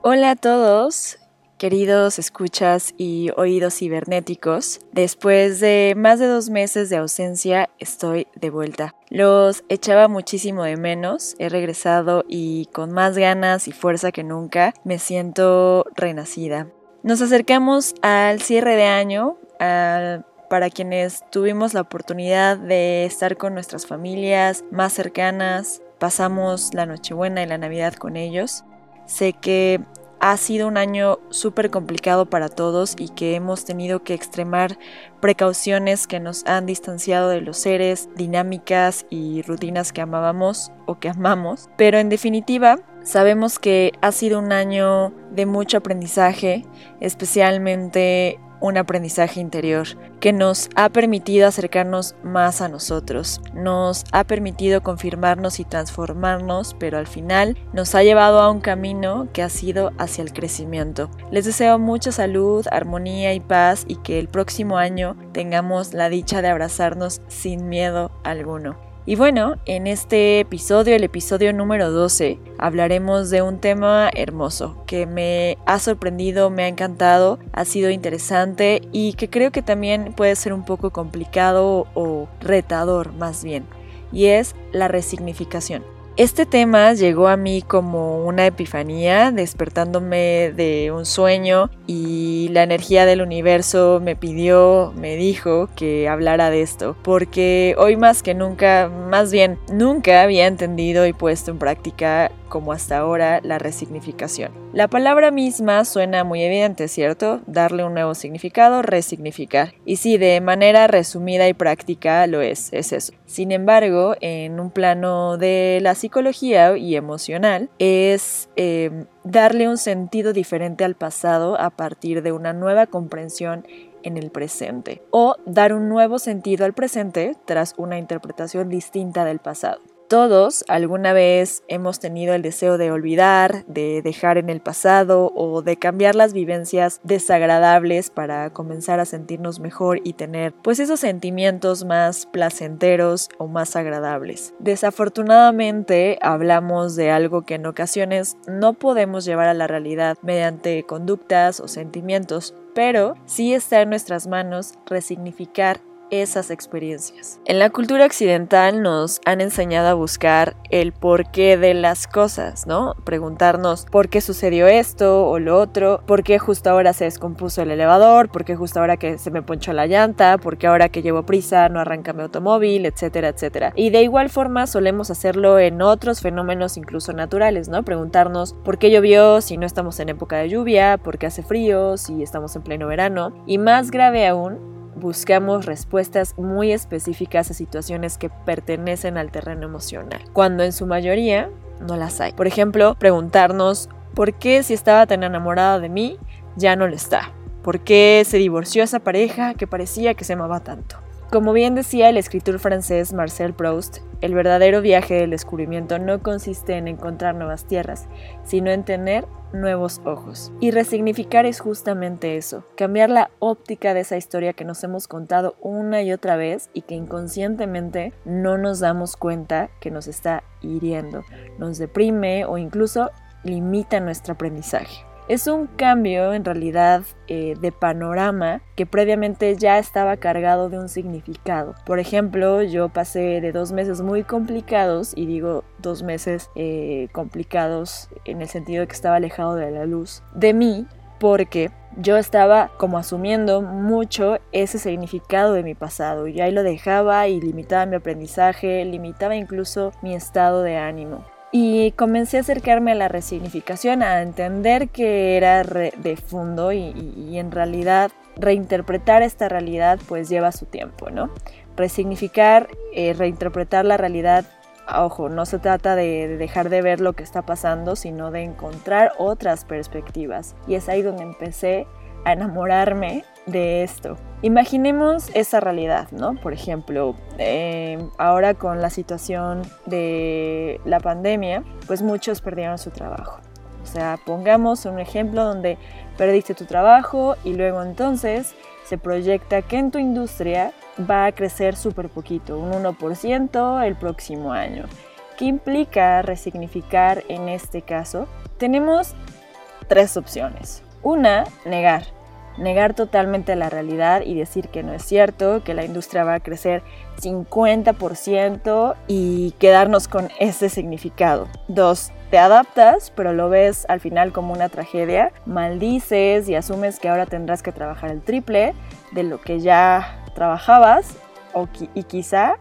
Hola a todos, queridos escuchas y oídos cibernéticos. Después de más de dos meses de ausencia, estoy de vuelta. Los echaba muchísimo de menos, he regresado y con más ganas y fuerza que nunca me siento renacida. Nos acercamos al cierre de año, para quienes tuvimos la oportunidad de estar con nuestras familias más cercanas, pasamos la Nochebuena y la Navidad con ellos. Sé que ha sido un año súper complicado para todos y que hemos tenido que extremar precauciones que nos han distanciado de los seres, dinámicas y rutinas que amábamos o que amamos. Pero en definitiva, sabemos que ha sido un año de mucho aprendizaje, especialmente un aprendizaje interior que nos ha permitido acercarnos más a nosotros, nos ha permitido confirmarnos y transformarnos, pero al final nos ha llevado a un camino que ha sido hacia el crecimiento. Les deseo mucha salud, armonía y paz y que el próximo año tengamos la dicha de abrazarnos sin miedo alguno. Y bueno, en este episodio, el episodio número 12, hablaremos de un tema hermoso que me ha sorprendido, me ha encantado, ha sido interesante y que creo que también puede ser un poco complicado o retador más bien, y es la resignificación. Este tema llegó a mí como una epifanía, despertándome de un sueño y la energía del universo me pidió, me dijo que hablara de esto, porque hoy más que nunca, más bien nunca había entendido y puesto en práctica como hasta ahora la resignificación. La palabra misma suena muy evidente, ¿cierto? Darle un nuevo significado, resignificar. Y sí, de manera resumida y práctica lo es, es eso. Sin embargo, en un plano de la psicología y emocional, es em, darle un sentido diferente al pasado a partir de una nueva comprensión en el presente o dar un nuevo sentido al presente tras una interpretación distinta del pasado. Todos alguna vez hemos tenido el deseo de olvidar, de dejar en el pasado o de cambiar las vivencias desagradables para comenzar a sentirnos mejor y tener pues esos sentimientos más placenteros o más agradables. Desafortunadamente hablamos de algo que en ocasiones no podemos llevar a la realidad mediante conductas o sentimientos, pero sí está en nuestras manos resignificar esas experiencias. En la cultura occidental nos han enseñado a buscar el porqué de las cosas, ¿no? Preguntarnos por qué sucedió esto o lo otro, por qué justo ahora se descompuso el elevador, por qué justo ahora que se me ponchó la llanta, por qué ahora que llevo prisa no arranca mi automóvil, etcétera, etcétera. Y de igual forma solemos hacerlo en otros fenómenos incluso naturales, ¿no? Preguntarnos por qué llovió si no estamos en época de lluvia, por qué hace frío si estamos en pleno verano. Y más grave aún, buscamos respuestas muy específicas a situaciones que pertenecen al terreno emocional, cuando en su mayoría no las hay. Por ejemplo, preguntarnos por qué si estaba tan enamorada de mí, ya no lo está. ¿Por qué se divorció esa pareja que parecía que se amaba tanto? Como bien decía el escritor francés Marcel Proust, el verdadero viaje del descubrimiento no consiste en encontrar nuevas tierras, sino en tener nuevos ojos. Y resignificar es justamente eso, cambiar la óptica de esa historia que nos hemos contado una y otra vez y que inconscientemente no nos damos cuenta que nos está hiriendo, nos deprime o incluso limita nuestro aprendizaje. Es un cambio en realidad eh, de panorama que previamente ya estaba cargado de un significado. Por ejemplo, yo pasé de dos meses muy complicados, y digo dos meses eh, complicados en el sentido de que estaba alejado de la luz, de mí, porque yo estaba como asumiendo mucho ese significado de mi pasado y ahí lo dejaba y limitaba mi aprendizaje, limitaba incluso mi estado de ánimo. Y comencé a acercarme a la resignificación, a entender que era de fondo y, en realidad reinterpretar esta realidad pues lleva su tiempo, ¿no? Resignificar, eh, reinterpretar la realidad, ojo, no se trata de dejar de ver lo que está pasando, sino de encontrar otras perspectivas. Y es ahí donde empecé a enamorarme de esto. Imaginemos esa realidad, ¿no? Por ejemplo, em, ahora con la situación de la pandemia, pues muchos perdieron su trabajo. O sea, pongamos un ejemplo donde perdiste tu trabajo y luego entonces se proyecta que en tu industria va a crecer súper poquito, un 1% el próximo año. ¿Qué implica resignificar en este caso? Tenemos tres opciones. Una, negar. Negar totalmente la realidad y decir que no es cierto, que la industria va a crecer 50% y quedarnos con ese significado. Dos, te adaptas, pero lo ves al final como una tragedia, maldices y asumes que ahora tendrás que trabajar el triple de lo que ya trabajabas y quizá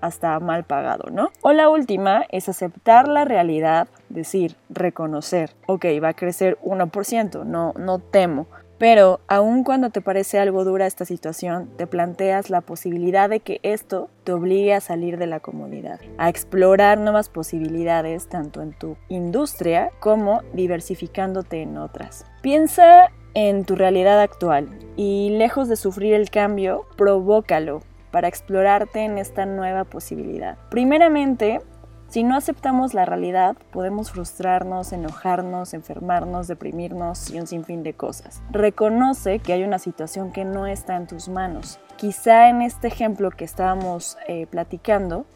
hasta mal pagado, ¿no? O la última es aceptar la realidad, decir, reconocer, ok, va a crecer 1%, no, no temo. Pero aun cuando te parece algo dura esta situación, te planteas la posibilidad de que esto te obligue a salir de la comodidad, a explorar nuevas posibilidades tanto en tu industria como diversificándote en otras. Piensa en tu realidad actual y lejos de sufrir el cambio, provócalo, para explorarte en esta nueva posibilidad. Primeramente, si no aceptamos la realidad, podemos frustrarnos, enojarnos, enfermarnos, deprimirnos y un sinfín de cosas. Reconoce que hay una situación que no está en tus manos. Quizá en este ejemplo que estábamos eh, platicando,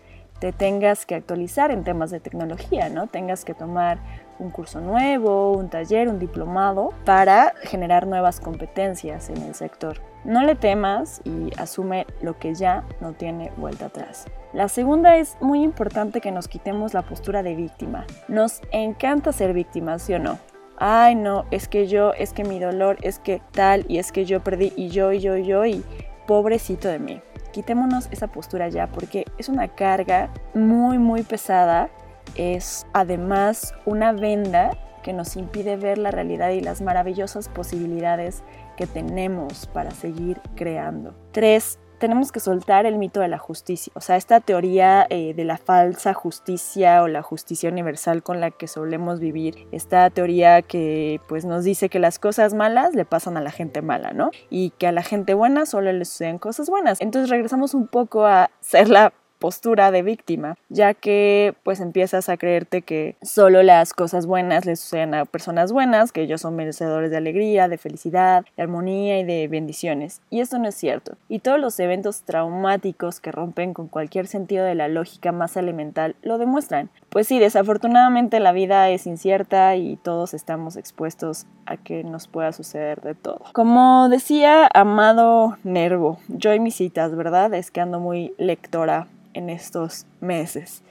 te tengas que actualizar en temas de tecnología, ¿no? Tengas que tomar un curso nuevo, un taller, un diplomado para generar nuevas competencias en el sector. No le temas y asume lo que ya no tiene vuelta atrás. La segunda es muy importante que nos quitemos la postura de víctima. Nos encanta ser víctimas, ¿sí o no? Ay, no, es que yo, es que mi dolor, es que tal, y es que yo perdí, y yo, y yo, y yo, y pobrecito de mí. Quitémonos esa postura ya porque es una carga muy, muy pesada es además una venda que nos impide ver la realidad y las maravillosas posibilidades que tenemos para seguir creando. Tres, tenemos que soltar el mito de la justicia, o sea, esta teoría eh, de la falsa justicia o la justicia universal con la que solemos vivir, esta teoría que pues nos dice que las cosas malas le pasan a la gente mala, ¿no? Y que a la gente buena solo le suceden cosas buenas. Entonces regresamos un poco a ser la postura de víctima, ya que pues empiezas a creerte que solo las cosas buenas le suceden a personas buenas, que ellos son merecedores de alegría, de felicidad, de armonía y de bendiciones. Y esto no es cierto. Y todos los eventos traumáticos que rompen con cualquier sentido de la lógica más elemental lo demuestran. Pues sí, desafortunadamente la vida es incierta y todos estamos expuestos a que nos pueda suceder de todo. Como decía Amado Nervo, yo y mis citas, ¿verdad? Es que ando muy lectora en estos meses.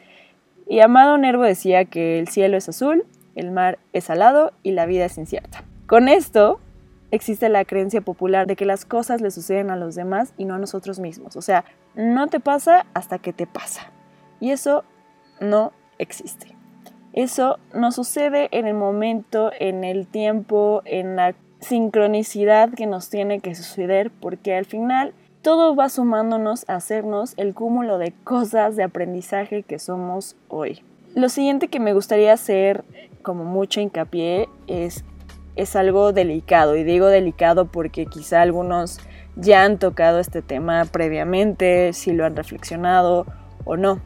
Y Amado Nervo decía que el cielo es azul, el mar es salado y la vida es incierta. Con esto existe la creencia popular de que las cosas le suceden a los demás y no a nosotros mismos. O sea, no te pasa hasta que te pasa. Y eso no existe. Eso no sucede en el momento, en el tiempo, en la sincronicidad que nos tiene que suceder, porque al final todo va sumándonos a hacernos el cúmulo de cosas de aprendizaje que somos hoy. Lo siguiente que me gustaría hacer como mucho hincapié es, es algo delicado, y digo delicado porque quizá algunos ya han tocado este tema previamente, si lo han reflexionado o no,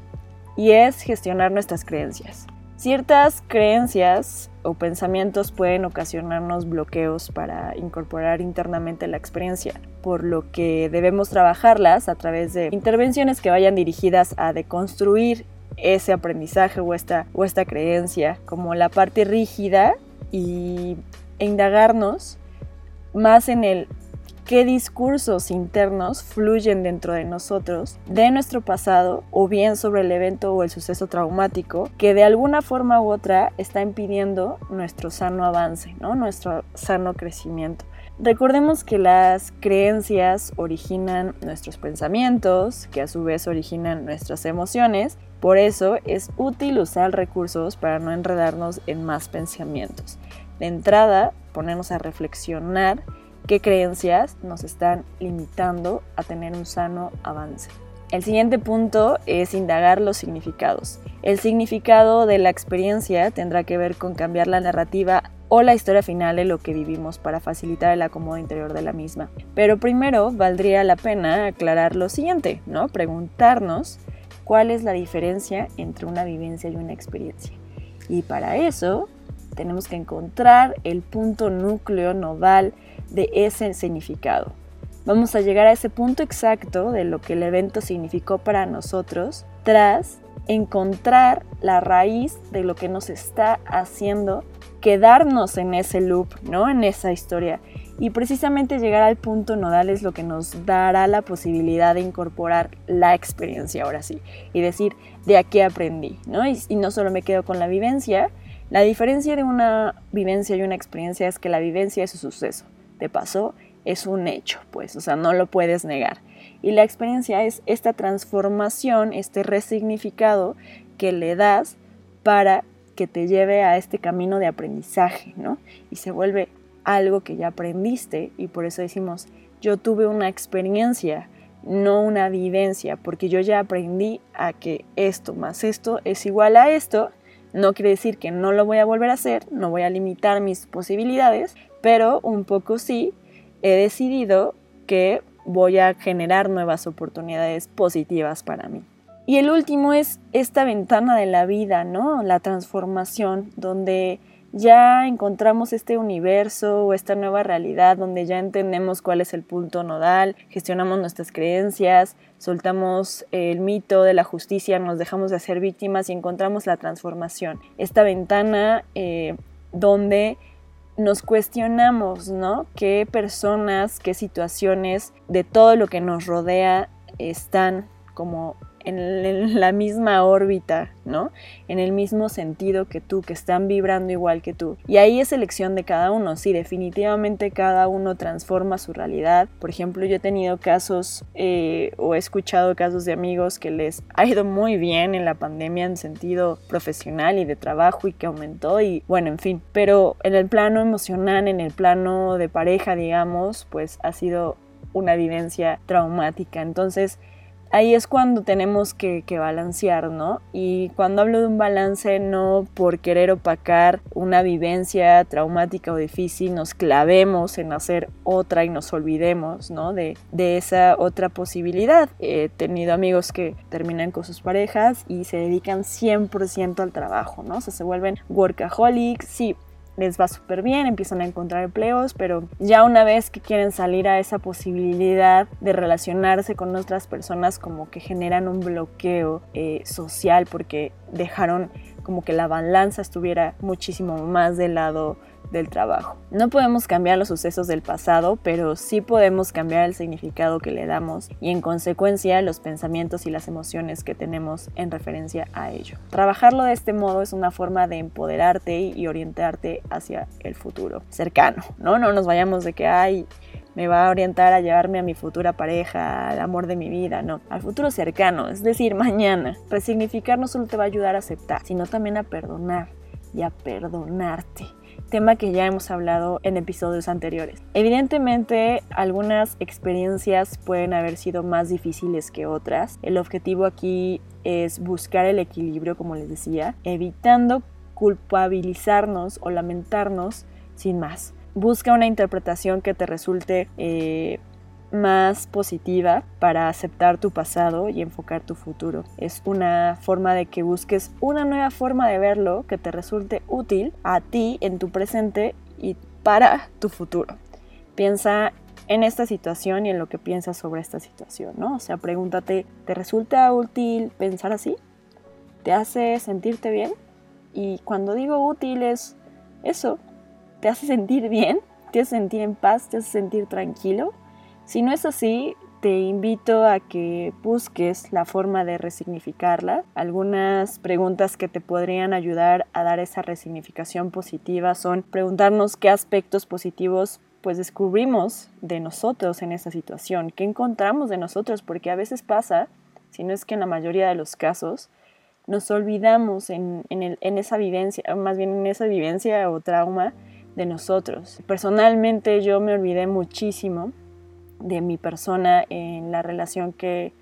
y es gestionar nuestras creencias. Ciertas creencias o pensamientos pueden ocasionarnos bloqueos para incorporar internamente la experiencia, por lo que debemos trabajarlas a través de intervenciones que vayan dirigidas a deconstruir ese aprendizaje o esta, o esta creencia como la parte rígida y e indagarnos más en el qué discursos internos fluyen dentro de nosotros de nuestro pasado o bien sobre el evento o el suceso traumático que de alguna forma u otra está impidiendo nuestro sano avance, ¿no? nuestro sano crecimiento. Recordemos que las creencias originan nuestros pensamientos, que a su vez originan nuestras emociones, por eso es útil usar recursos para no enredarnos en más pensamientos. De entrada, ponernos a reflexionar qué creencias nos están limitando a tener un sano avance. El siguiente punto es indagar los significados. El significado de la experiencia tendrá que ver con cambiar la narrativa o la historia final de lo que vivimos para facilitar el acomodo interior de la misma. Pero primero valdría la pena aclarar lo siguiente, ¿no? Preguntarnos cuál es la diferencia entre una vivencia y una experiencia. Y para eso tenemos que encontrar el punto núcleo nodal de ese significado. Vamos a llegar a ese punto exacto de lo que el evento significó para nosotros tras encontrar la raíz de lo que nos está haciendo quedarnos en ese loop, ¿no? En esa historia. Y precisamente llegar al punto nodal es lo que nos dará la posibilidad de incorporar la experiencia ahora sí y decir, de aquí aprendí, ¿no? Y, no solo me quedo con la vivencia, la diferencia de una vivencia y una experiencia es que la vivencia es un suceso, te pasó, es un hecho, pues, o sea, no lo puedes negar. Y la experiencia es esta transformación, este resignificado que le das para que te lleve a este camino de aprendizaje, ¿no? Y se vuelve algo que ya aprendiste y por eso decimos, yo tuve una experiencia, no una vivencia, porque yo ya aprendí a que esto más esto es igual a esto, no quiere decir que no lo voy a volver a hacer, no voy a limitar mis posibilidades, pero un poco sí he decidido que voy a generar nuevas oportunidades positivas para mí. Y el último es esta ventana de la vida, ¿no? La transformación, donde ya encontramos este universo o esta nueva realidad donde ya entendemos cuál es el punto nodal, gestionamos nuestras creencias, soltamos el mito de la justicia, nos dejamos de ser víctimas y encontramos la transformación. Esta ventana eh, donde nos cuestionamos, ¿no? ¿Qué personas, qué situaciones de todo lo que nos rodea están como en la misma órbita, ¿no? En el mismo sentido que tú, que están vibrando igual que tú. Y ahí es elección de cada uno, sí, definitivamente cada uno transforma su realidad. Por ejemplo, yo he tenido casos eh, o he escuchado casos de amigos que les ha ido muy bien en la pandemia en sentido profesional y de trabajo y que aumentó y bueno, en fin. Pero en el plano emocional, en el plano de pareja, digamos, pues ha sido una vivencia traumática. Entonces, ahí es cuando tenemos que, balancear, ¿no? Y cuando hablo de un balance, no por querer opacar una vivencia traumática o difícil, nos clavemos en hacer otra y nos olvidemos, ¿no? De, de esa otra posibilidad. He tenido amigos que terminan con sus parejas y se dedican 100% al trabajo, ¿no? O sea, se vuelven workaholics, sí, les va súper bien, empiezan a encontrar empleos, pero ya una vez que quieren salir a esa posibilidad de relacionarse con otras personas, como que generan un bloqueo eh, social porque dejaron como que la balanza estuviera muchísimo más del lado del trabajo. No podemos cambiar los sucesos del pasado, pero sí podemos cambiar el significado que le damos y en consecuencia los pensamientos y las emociones que tenemos en referencia a ello. Trabajarlo de este modo es una forma de empoderarte y orientarte hacia el futuro cercano, ¿no? No nos vayamos de que, ay, me va a orientar a llevarme a mi futura pareja, al amor de mi vida, no, al futuro cercano, es decir, mañana. Resignificar no solo te va a ayudar a aceptar, sino también a perdonar y a perdonarte tema que ya hemos hablado en episodios anteriores. Evidentemente, algunas experiencias pueden haber sido más difíciles que otras. El objetivo aquí es buscar el equilibrio, como les decía, evitando culpabilizarnos o lamentarnos sin más. Busca una interpretación que te resulte eh, más positiva para aceptar tu pasado y enfocar tu futuro. Es una forma de que busques una nueva forma de verlo que te resulte útil a ti en tu presente y para tu futuro. Piensa en esta situación y en lo que piensas sobre esta situación, ¿no? O sea, pregúntate, ¿te resulta útil pensar así? ¿Te hace sentirte bien? Y cuando digo útil es eso, ¿te hace sentir bien? ¿Te hace sentir en paz? ¿Te hace sentir tranquilo? Si no es así, te invito a que busques la forma de resignificarla. Algunas preguntas que te podrían ayudar a dar esa resignificación positiva son preguntarnos qué aspectos positivos pues descubrimos de nosotros en esa situación, qué encontramos de nosotros, porque a veces pasa, si no es que en la mayoría de los casos, nos olvidamos en, en esa vivencia, más bien en esa vivencia o trauma de nosotros. Personalmente yo me olvidé muchísimo de mi persona en la relación que,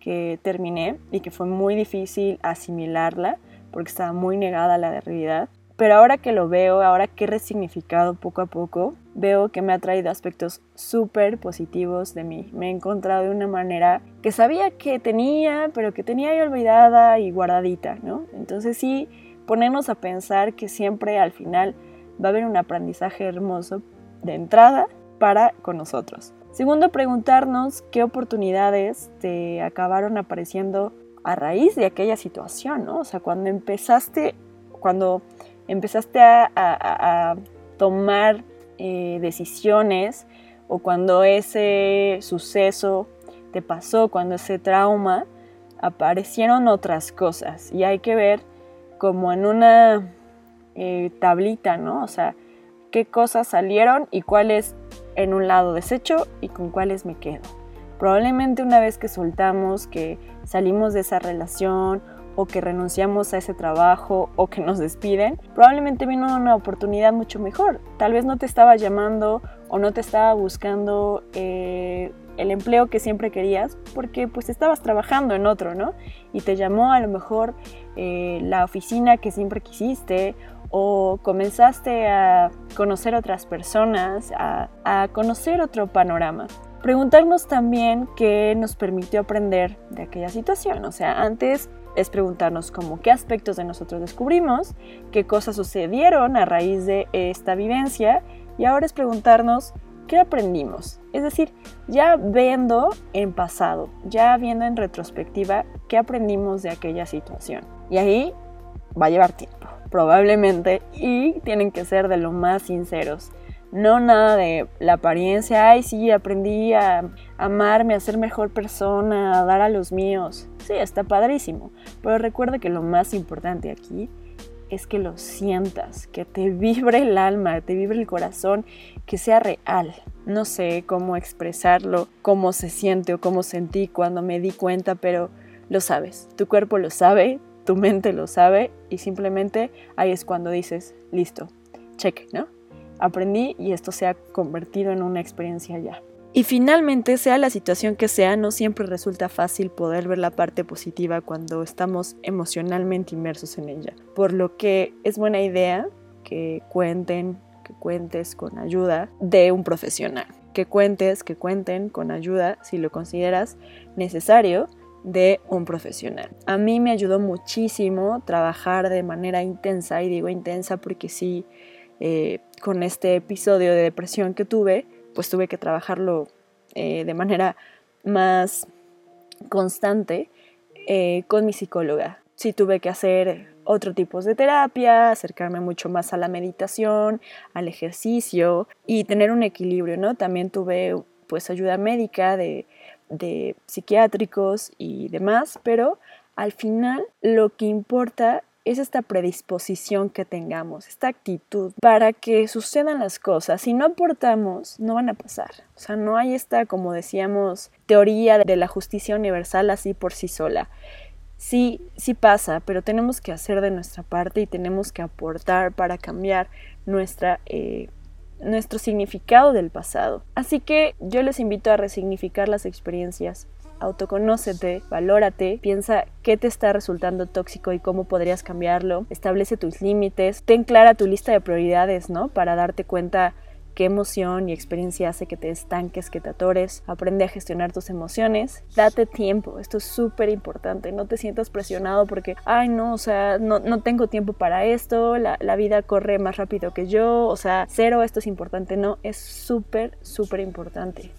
que terminé y que fue muy difícil asimilarla porque estaba muy negada a la realidad. Pero ahora que lo veo, ahora que he resignificado poco a poco, veo que me ha traído aspectos súper positivos de mí. Me he encontrado de una manera que sabía que tenía, pero que tenía ahí olvidada y guardadita, ¿no? Entonces sí, ponernos a pensar que siempre al final va a haber un aprendizaje hermoso de entrada para con nosotros. Segundo, preguntarnos qué oportunidades te acabaron apareciendo a raíz de aquella situación, ¿no? O sea, cuando empezaste, cuando empezaste a, tomar eh, decisiones o cuando ese suceso te pasó, cuando ese trauma, aparecieron otras cosas y hay que ver como en una eh, tablita, ¿no? O sea, qué cosas salieron y cuáles en un lado desecho y con cuáles me quedo. Probablemente una vez que soltamos, que salimos de esa relación o que renunciamos a ese trabajo o que nos despiden, probablemente vino una oportunidad mucho mejor. Tal vez no te estaba llamando o no te estaba buscando eh, el empleo que siempre querías porque pues estabas trabajando en otro, ¿no? Y te llamó a lo mejor eh, la oficina que siempre quisiste o comenzaste a conocer otras personas, a, conocer otro panorama. Preguntarnos también qué nos permitió aprender de aquella situación. O sea, antes es preguntarnos como qué aspectos de nosotros descubrimos, qué cosas sucedieron a raíz de esta vivencia y ahora es preguntarnos qué aprendimos. Es decir, ya viendo en pasado, ya viendo en retrospectiva qué aprendimos de aquella situación. Y ahí va a llevar tiempo, probablemente, y tienen que ser de lo más sinceros. No nada de la apariencia, ay sí, aprendí a amarme, a ser mejor persona, a dar a los míos. Sí, está padrísimo, pero recuerda que lo más importante aquí es que lo sientas, que te vibre el alma, te vibre el corazón, que sea real. No sé cómo expresarlo, cómo se siente o cómo sentí cuando me di cuenta, pero lo sabes, tu cuerpo lo sabe, tu mente lo sabe y simplemente ahí es cuando dices, listo, check, ¿no? aprendí y esto se ha convertido en una experiencia ya. Y finalmente, sea la situación que sea, no siempre resulta fácil poder ver la parte positiva cuando estamos emocionalmente inmersos en ella. Por lo que es buena idea que cuenten, que cuentes con ayuda de un profesional. Que cuentes, que cuenten con ayuda, si lo consideras necesario, de un profesional. A mí me ayudó muchísimo trabajar de manera intensa, y digo intensa porque sí, eh, con este episodio de depresión que tuve, pues tuve que trabajarlo eh, de manera más constante eh, con mi psicóloga. Sí tuve que hacer otro tipo de terapia, acercarme mucho más a la meditación, al ejercicio y tener un equilibrio, ¿no? También tuve pues ayuda médica de, de psiquiátricos y demás, pero al final lo que importa es esta predisposición que tengamos, esta actitud para que sucedan las cosas. Si no aportamos, no van a pasar. O sea, no hay esta, como decíamos, teoría de la justicia universal así por sí sola. Sí, sí pasa, pero tenemos que hacer de nuestra parte y tenemos que aportar para cambiar nuestra, eh, nuestro significado del pasado. Así que yo les invito a resignificar las experiencias, autoconócete, valórate, piensa qué te está resultando tóxico y cómo podrías cambiarlo, establece tus límites, ten clara tu lista de prioridades, ¿no? Para darte cuenta qué emoción y experiencia hace que te estanques, que te atores, aprende a gestionar tus emociones, date tiempo, esto es súper importante, no te sientas presionado porque, ay no, o sea, no, no tengo tiempo para esto, la, la, vida corre más rápido que yo, o sea, cero, esto es importante, no, es súper, súper importante.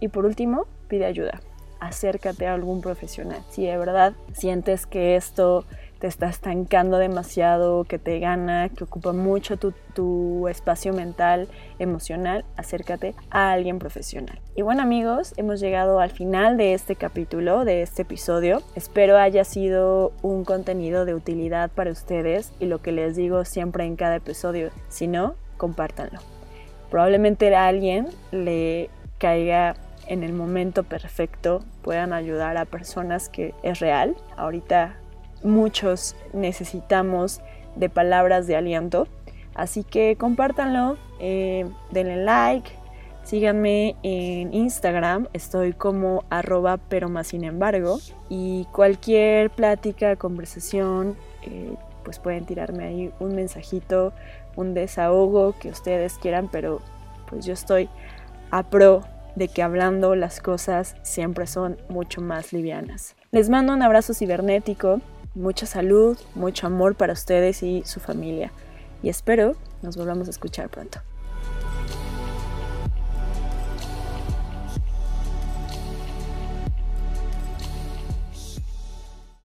Y por último, pide ayuda. Acércate a algún profesional. Si de verdad sientes que esto te está estancando demasiado, que te gana, que ocupa mucho tu, espacio mental, emocional, acércate a alguien profesional. Y bueno amigos, hemos llegado al final de este capítulo, de este episodio. Espero haya sido un contenido de utilidad para ustedes y lo que les digo siempre en cada episodio, si no, compártanlo. Probablemente a alguien le caiga en el momento perfecto puedan ayudar a personas que es real. Ahorita muchos necesitamos de palabras de aliento. Así que compártanlo, eh, denle like, síganme en Instagram, estoy como arroba pero más sin embargo. Y cualquier plática, conversación, eh, pues pueden tirarme ahí un mensajito, un desahogo que ustedes quieran, pero pues yo estoy a pro de que hablando las cosas siempre son mucho más livianas. Les mando un abrazo cibernético, mucha salud, mucho amor para ustedes y su familia y espero nos volvamos a escuchar pronto.